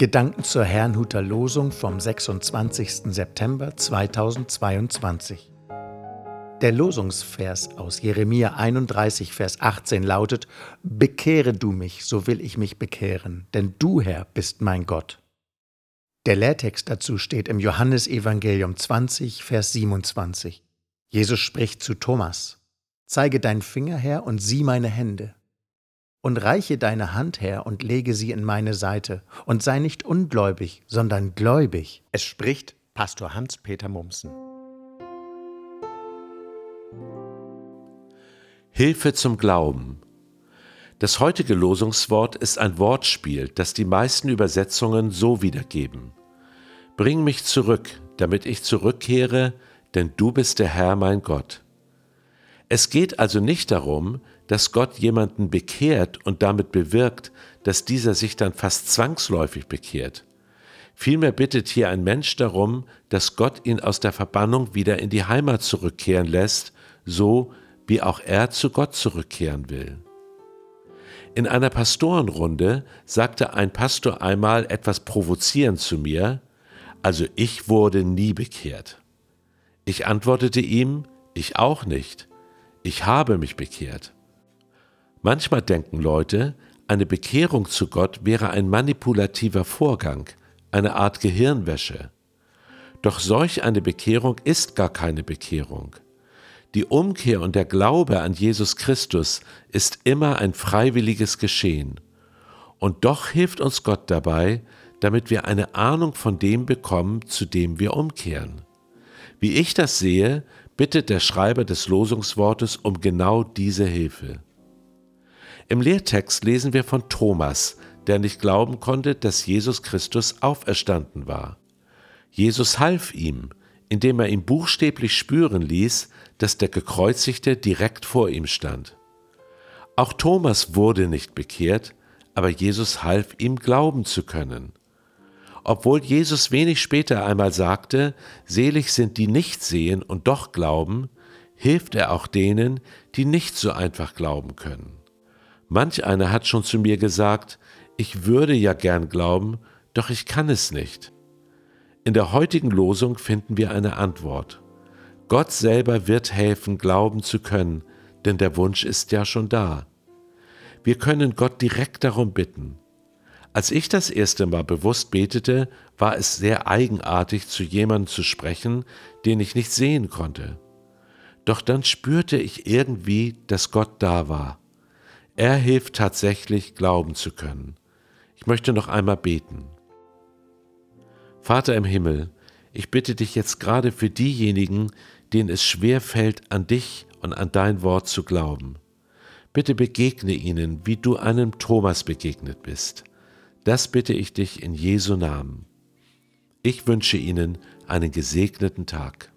Gedanken zur Herrnhuter Losung vom 26. September 2022. Der Losungsvers aus Jeremia 31, Vers 18 lautet: Bekehre du mich, so will ich mich bekehren, denn du, Herr, bist mein Gott. Der Lehrtext dazu steht im Johannesevangelium 20, Vers 27. Jesus spricht zu Thomas: Zeige deinen Finger her und sieh meine Hände und reiche deine Hand her und lege sie in meine Seite, und sei nicht ungläubig, sondern gläubig. Es spricht Pastor Hans-Peter Mumsen. Hilfe zum Glauben. Das heutige Losungswort ist ein Wortspiel, das die meisten Übersetzungen so wiedergeben. Bring mich zurück, damit ich zurückkehre, denn du bist der Herr mein Gott. Es geht also nicht darum, dass Gott jemanden bekehrt und damit bewirkt, dass dieser sich dann fast zwangsläufig bekehrt. Vielmehr bittet hier ein Mensch darum, dass Gott ihn aus der Verbannung wieder in die Heimat zurückkehren lässt, so wie auch er zu Gott zurückkehren will. In einer Pastorenrunde sagte ein Pastor einmal etwas provozierend zu mir, also ich wurde nie bekehrt. Ich antwortete ihm, ich auch nicht. Ich habe mich bekehrt. Manchmal denken Leute, eine Bekehrung zu Gott wäre ein manipulativer Vorgang, eine Art Gehirnwäsche. Doch solch eine Bekehrung ist gar keine Bekehrung. Die Umkehr und der Glaube an Jesus Christus ist immer ein freiwilliges Geschehen. Und doch hilft uns Gott dabei, damit wir eine Ahnung von dem bekommen, zu dem wir umkehren. Wie ich das sehe, bittet der Schreiber des Losungswortes um genau diese Hilfe. Im Lehrtext lesen wir von Thomas, der nicht glauben konnte, dass Jesus Christus auferstanden war. Jesus half ihm, indem er ihm buchstäblich spüren ließ, dass der Gekreuzigte direkt vor ihm stand. Auch Thomas wurde nicht bekehrt, aber Jesus half ihm glauben zu können. Obwohl Jesus wenig später einmal sagte, selig sind die nicht sehen und doch glauben, hilft er auch denen, die nicht so einfach glauben können. Manch einer hat schon zu mir gesagt, ich würde ja gern glauben, doch ich kann es nicht. In der heutigen Losung finden wir eine Antwort. Gott selber wird helfen, glauben zu können, denn der Wunsch ist ja schon da. Wir können Gott direkt darum bitten. Als ich das erste Mal bewusst betete, war es sehr eigenartig, zu jemandem zu sprechen, den ich nicht sehen konnte. Doch dann spürte ich irgendwie, dass Gott da war. Er hilft tatsächlich, glauben zu können. Ich möchte noch einmal beten. Vater im Himmel, ich bitte dich jetzt gerade für diejenigen, denen es schwer fällt, an dich und an dein Wort zu glauben. Bitte begegne ihnen, wie du einem Thomas begegnet bist. Das bitte ich dich in Jesu Namen. Ich wünsche Ihnen einen gesegneten Tag.